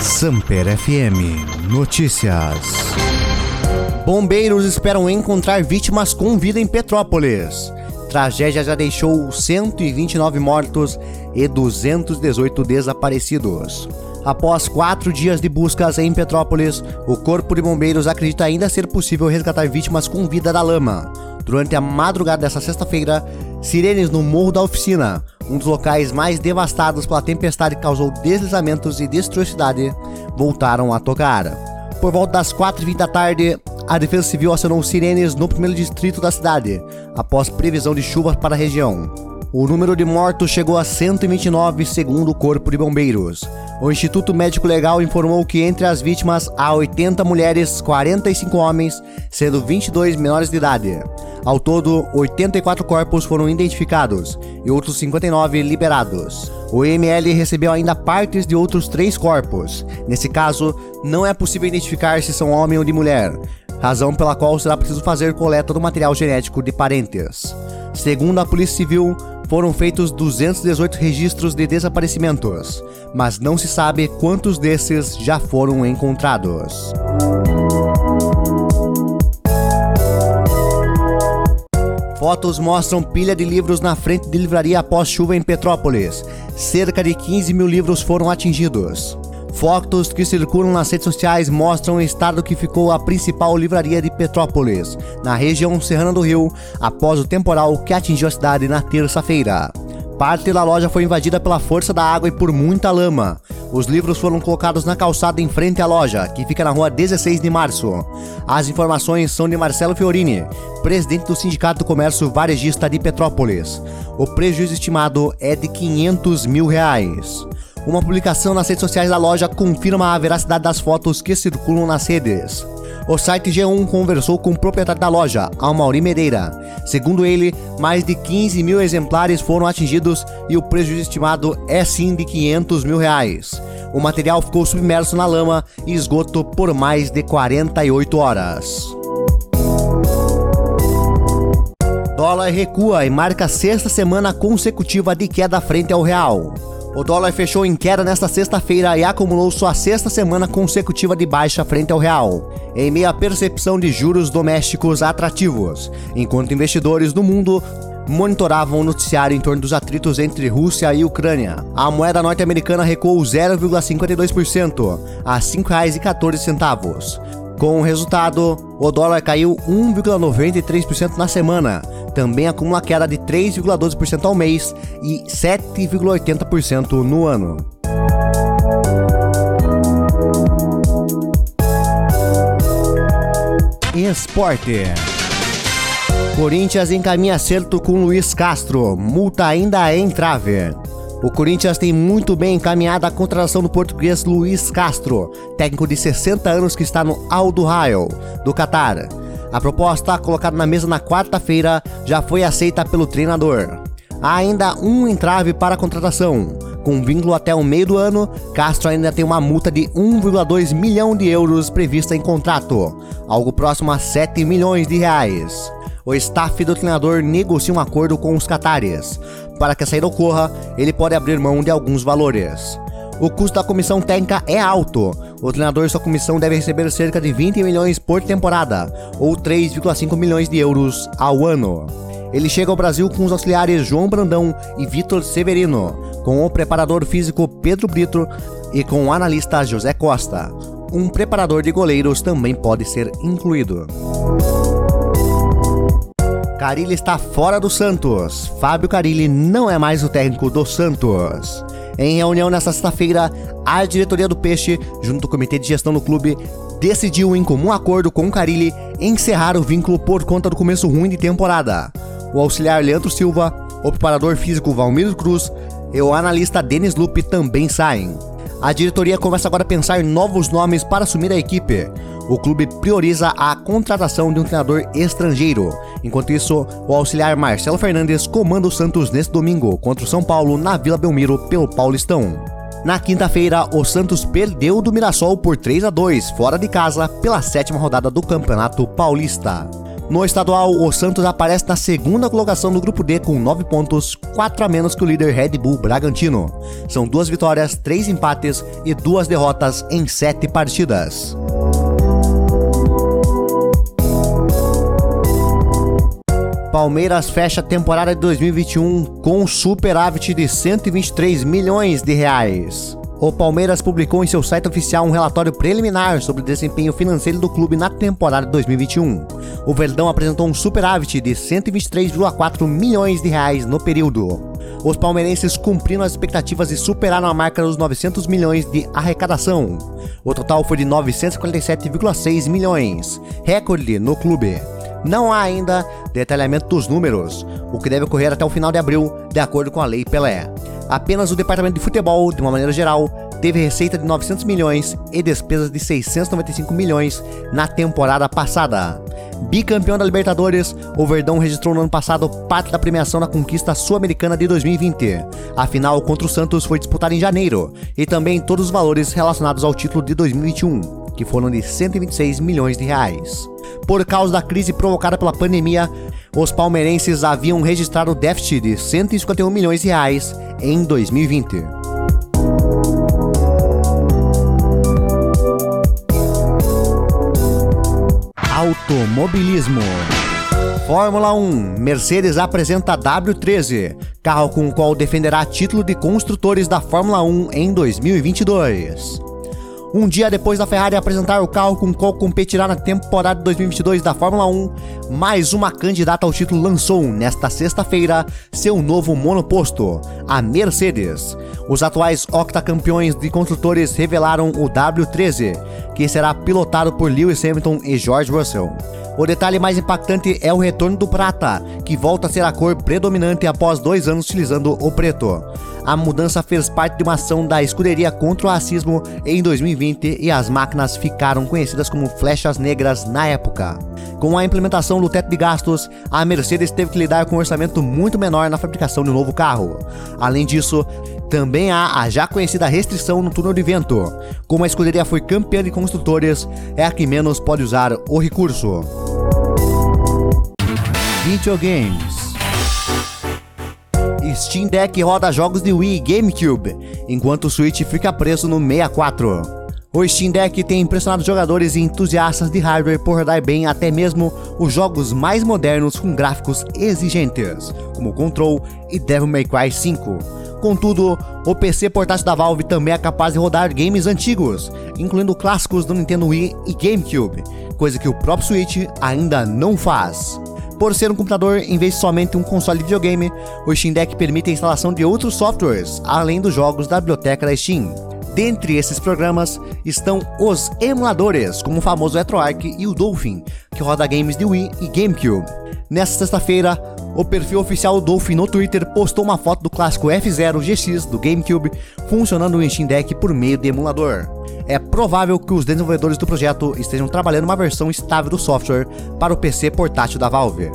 Samper FM Notícias. Bombeiros esperam encontrar vítimas com vida em Petrópolis. Tragédia já deixou 129 mortos e 218 desaparecidos. Após quatro dias de buscas em Petrópolis, o Corpo de Bombeiros acredita ainda ser possível resgatar vítimas com vida da lama. Durante a madrugada desta sexta-feira, sirenes no Morro da Oficina, um dos locais mais devastados pela tempestade que causou deslizamentos e destruiu a cidade, voltaram a tocar. Por volta das 4h20 da tarde, a Defesa Civil acionou sirenes no primeiro distrito da cidade, após previsão de chuvas para a região. O número de mortos chegou a 129, segundo o Corpo de Bombeiros. O Instituto Médico Legal informou que entre as vítimas há 80 mulheres, 45 homens, sendo 22 menores de idade. Ao todo, 84 corpos foram identificados e outros 59 liberados. O IML recebeu ainda partes de outros três corpos. Nesse caso, não é possível identificar se são homem ou de mulher, razão pela qual será preciso fazer coleta do material genético de parentes. Segundo a Polícia Civil, foram feitos 218 registros de desaparecimentos, mas não se sabe quantos desses já foram encontrados. Fotos mostram pilha de livros na frente de livraria após chuva em Petrópolis. Cerca de 15 mil livros foram atingidos. Fotos que circulam nas redes sociais mostram o estado que ficou a principal livraria de Petrópolis, na região serrana do Rio, após o temporal que atingiu a cidade na terça-feira. Parte da loja foi invadida pela força da água e por muita lama. Os livros foram colocados na calçada em frente à loja, que fica na rua 16 de março. As informações são de Marcelo Fiorini, presidente do Sindicato do Comércio Varejista de Petrópolis. O prejuízo estimado é de 500 mil reais. Uma publicação nas redes sociais da loja confirma a veracidade das fotos que circulam nas redes. O site G1 conversou com o proprietário da loja, Almauri Mereira. Segundo ele, mais de 15 mil exemplares foram atingidos e o prejuízo estimado é sim de 500 mil reais. O material ficou submerso na lama e esgoto por mais de 48 horas. Dólar recua e marca sexta semana consecutiva de queda frente ao real. O dólar fechou em queda nesta sexta-feira e acumulou sua sexta semana consecutiva de baixa frente ao real, em meio à percepção de juros domésticos atrativos, enquanto investidores no mundo monitoravam o noticiário em torno dos atritos entre Rússia e Ucrânia. A moeda norte-americana recuou 0,52% a R$ 5,14. Com o resultado, o dólar caiu 1,93% na semana, também acumula queda de 3,12% ao mês e 7,80% no ano. Esporte. Corinthians encaminha acerto com Luiz Castro, multa ainda é em trave. O Corinthians tem muito bem encaminhada a contratação do português Luiz Castro, técnico de 60 anos que está no Al Duhail, do Catar. A proposta, colocada na mesa na quarta-feira, já foi aceita pelo treinador. Há ainda um entrave para a contratação. Com vínculo até o meio do ano, Castro ainda tem uma multa de 1,2 milhão de euros prevista em contrato, algo próximo a 7 milhões de reais. O staff do treinador negocia um acordo com os catares. Para que a saída ocorra, ele pode abrir mão de alguns valores. O custo da comissão técnica é alto. O treinador e sua comissão devem receber cerca de 20 milhões por temporada, ou 3,5 milhões de euros ao ano. Ele chega ao Brasil com os auxiliares João Brandão e Vitor Severino, com o preparador físico Pedro Brito e com o analista José Costa. Um preparador de goleiros também pode ser incluído. Carilli está fora do Santos. Fábio Carilli não é mais o técnico do Santos. Em reunião nesta sexta-feira, a diretoria do Peixe, junto ao comitê de gestão do clube, decidiu em comum acordo com o Carilli encerrar o vínculo por conta do começo ruim de temporada. O auxiliar Leandro Silva, o preparador físico Valmir Cruz e o analista Denis Lupe também saem. A diretoria começa agora a pensar em novos nomes para assumir a equipe. O clube prioriza a contratação de um treinador estrangeiro. Enquanto isso, o auxiliar Marcelo Fernandes comanda o Santos neste domingo contra o São Paulo na Vila Belmiro pelo Paulistão. Na quinta-feira, o Santos perdeu do Mirassol por 3 a 2 fora de casa pela sétima rodada do Campeonato Paulista. No estadual, o Santos aparece na segunda colocação do grupo D com 9 pontos, 4 a menos que o líder Red Bull Bragantino. São duas vitórias, três empates e duas derrotas em sete partidas. Palmeiras fecha a temporada de 2021 com um superávit de 123 milhões de reais. O Palmeiras publicou em seu site oficial um relatório preliminar sobre o desempenho financeiro do clube na temporada de 2021. O Verdão apresentou um superávit de 123,4 milhões de reais no período. Os palmeirenses cumpriram as expectativas e superaram a marca dos 900 milhões de arrecadação. O total foi de 947,6 milhões, recorde no clube. Não há ainda detalhamento dos números, o que deve ocorrer até o final de abril, de acordo com a Lei Pelé. Apenas o departamento de futebol, de uma maneira geral, teve receita de 900 milhões e despesas de 695 milhões na temporada passada. Bicampeão da Libertadores, o Verdão registrou no ano passado parte da premiação na conquista sul-americana de 2020. A final contra o Santos foi disputada em janeiro e também todos os valores relacionados ao título de 2021 que foram de 126 milhões de reais. Por causa da crise provocada pela pandemia, os palmeirenses haviam registrado déficit de 151 milhões de reais em 2020. Automobilismo. Fórmula 1. Mercedes apresenta W13, carro com o qual defenderá título de construtores da Fórmula 1 em 2022. Um dia depois da Ferrari apresentar o carro com o qual competirá na temporada 2022 da Fórmula 1, mais uma candidata ao título lançou nesta sexta-feira seu novo monoposto, a Mercedes. Os atuais octacampeões de construtores revelaram o W13, que será pilotado por Lewis Hamilton e George Russell. O detalhe mais impactante é o retorno do prata, que volta a ser a cor predominante após dois anos utilizando o preto. A mudança fez parte de uma ação da escuderia contra o racismo em 2020 e as máquinas ficaram conhecidas como flechas negras na época. Com a implementação do teto de gastos, a Mercedes teve que lidar com um orçamento muito menor na fabricação de um novo carro. Além disso, também há a já conhecida restrição no túnel de vento. Como a escuderia foi campeã de construtores, é a que menos pode usar o recurso. Videogames Steam Deck roda jogos de Wii e GameCube, enquanto o Switch fica preso no 64. O Steam Deck tem impressionado jogadores e entusiastas de hardware por rodar bem até mesmo os jogos mais modernos com gráficos exigentes, como Control e Devil May Cry 5. Contudo, o PC portátil da Valve também é capaz de rodar games antigos, incluindo clássicos do Nintendo Wii e GameCube, coisa que o próprio Switch ainda não faz. Por ser um computador em vez de somente um console de videogame, o Steam Deck permite a instalação de outros softwares, além dos jogos da biblioteca da Steam. Dentre esses programas estão os emuladores, como o famoso RetroArch e o Dolphin, que roda games de Wii e GameCube. Nesta sexta-feira, o perfil oficial Dolphin no Twitter postou uma foto do clássico F0 GX do GameCube funcionando no Steam Deck por meio de emulador. É provável que os desenvolvedores do projeto estejam trabalhando uma versão estável do software para o PC portátil da Valve.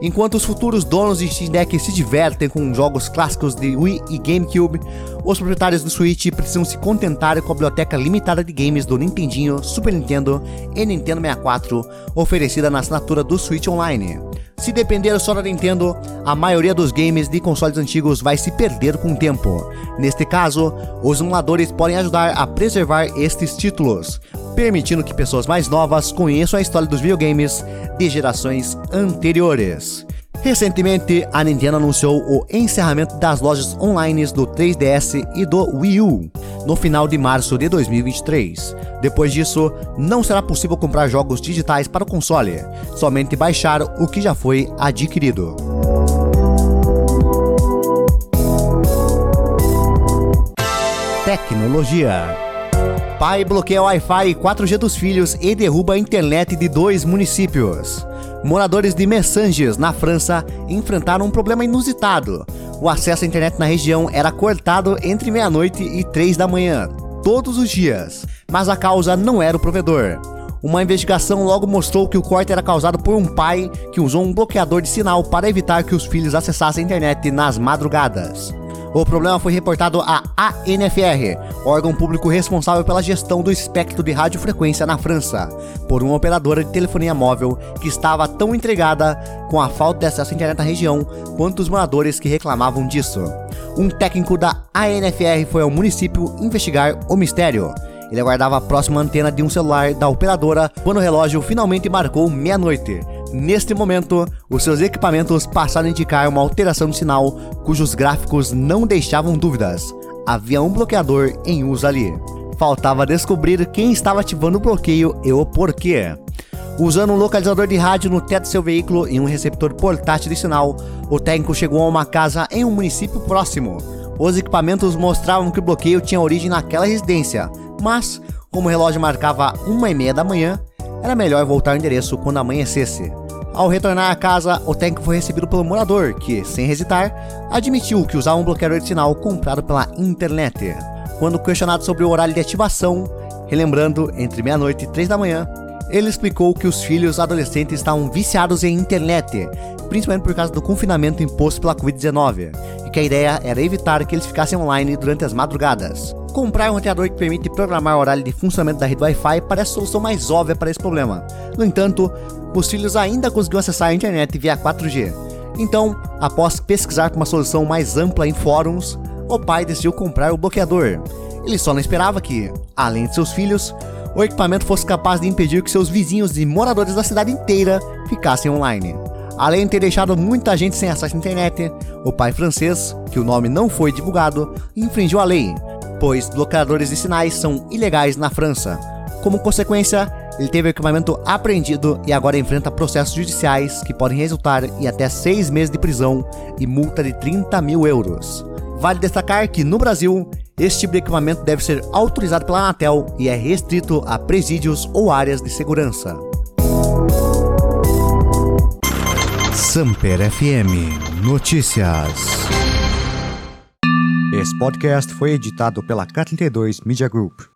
Enquanto os futuros donos de Steam Deck se divertem com jogos clássicos de Wii e GameCube, os proprietários do Switch precisam se contentar com a biblioteca limitada de games do Nintendinho, Super Nintendo e Nintendo 64, oferecida na assinatura do Switch Online. Se depender só da Nintendo, a maioria dos games de consoles antigos vai se perder com o tempo. Neste caso, os emuladores podem ajudar a preservar estes títulos, permitindo que pessoas mais novas conheçam a história dos videogames de gerações anteriores. Recentemente, a Nintendo anunciou o encerramento das lojas online do 3DS e do Wii U no final de março de 2023. Depois disso, não será possível comprar jogos digitais para o console, somente baixar o que já foi adquirido. Tecnologia Pai bloqueia o Wi-Fi 4G dos filhos e derruba a internet de dois municípios. Moradores de Messanges, na França, enfrentaram um problema inusitado. O acesso à internet na região era cortado entre meia-noite e três da manhã, todos os dias, mas a causa não era o provedor. Uma investigação logo mostrou que o corte era causado por um pai que usou um bloqueador de sinal para evitar que os filhos acessassem a internet nas madrugadas. O problema foi reportado à ANFR, órgão público responsável pela gestão do espectro de radiofrequência na França, por uma operadora de telefonia móvel que estava tão entregada com a falta de acesso à internet na região quanto os moradores que reclamavam disso. Um técnico da ANFR foi ao município investigar o mistério. Ele aguardava a próxima antena de um celular da operadora quando o relógio finalmente marcou meia-noite. Neste momento, os seus equipamentos passaram a indicar uma alteração de sinal cujos gráficos não deixavam dúvidas. Havia um bloqueador em uso ali. Faltava descobrir quem estava ativando o bloqueio e o porquê. Usando um localizador de rádio no teto de seu veículo e um receptor portátil de sinal, o técnico chegou a uma casa em um município próximo. Os equipamentos mostravam que o bloqueio tinha origem naquela residência, mas, como o relógio marcava uma e meia da manhã, era melhor voltar ao endereço quando amanhecesse. Ao retornar à casa, o técnico foi recebido pelo morador, que, sem hesitar, admitiu que usava um bloqueador de sinal comprado pela internet. Quando questionado sobre o horário de ativação, relembrando entre meia-noite e três da manhã, ele explicou que os filhos adolescentes estavam viciados em internet, principalmente por causa do confinamento imposto pela Covid-19, e que a ideia era evitar que eles ficassem online durante as madrugadas. Comprar um roteador que permite programar o horário de funcionamento da rede Wi-Fi parece a solução mais óbvia para esse problema. No entanto, os filhos ainda conseguiam acessar a internet via 4G. Então, após pesquisar por uma solução mais ampla em fóruns, o pai decidiu comprar o bloqueador. Ele só não esperava que, além de seus filhos, o equipamento fosse capaz de impedir que seus vizinhos e moradores da cidade inteira ficassem online. Além de ter deixado muita gente sem acesso à internet, o pai francês, que o nome não foi divulgado, infringiu a lei, pois bloqueadores de sinais são ilegais na França. Como consequência, ele teve o equipamento apreendido e agora enfrenta processos judiciais que podem resultar em até seis meses de prisão e multa de 30 mil euros. Vale destacar que no Brasil, este tipo de equipamento deve ser autorizado pela Anatel e é restrito a presídios ou áreas de segurança. Samper FM Notícias. Esse podcast foi editado pela K32 Media Group.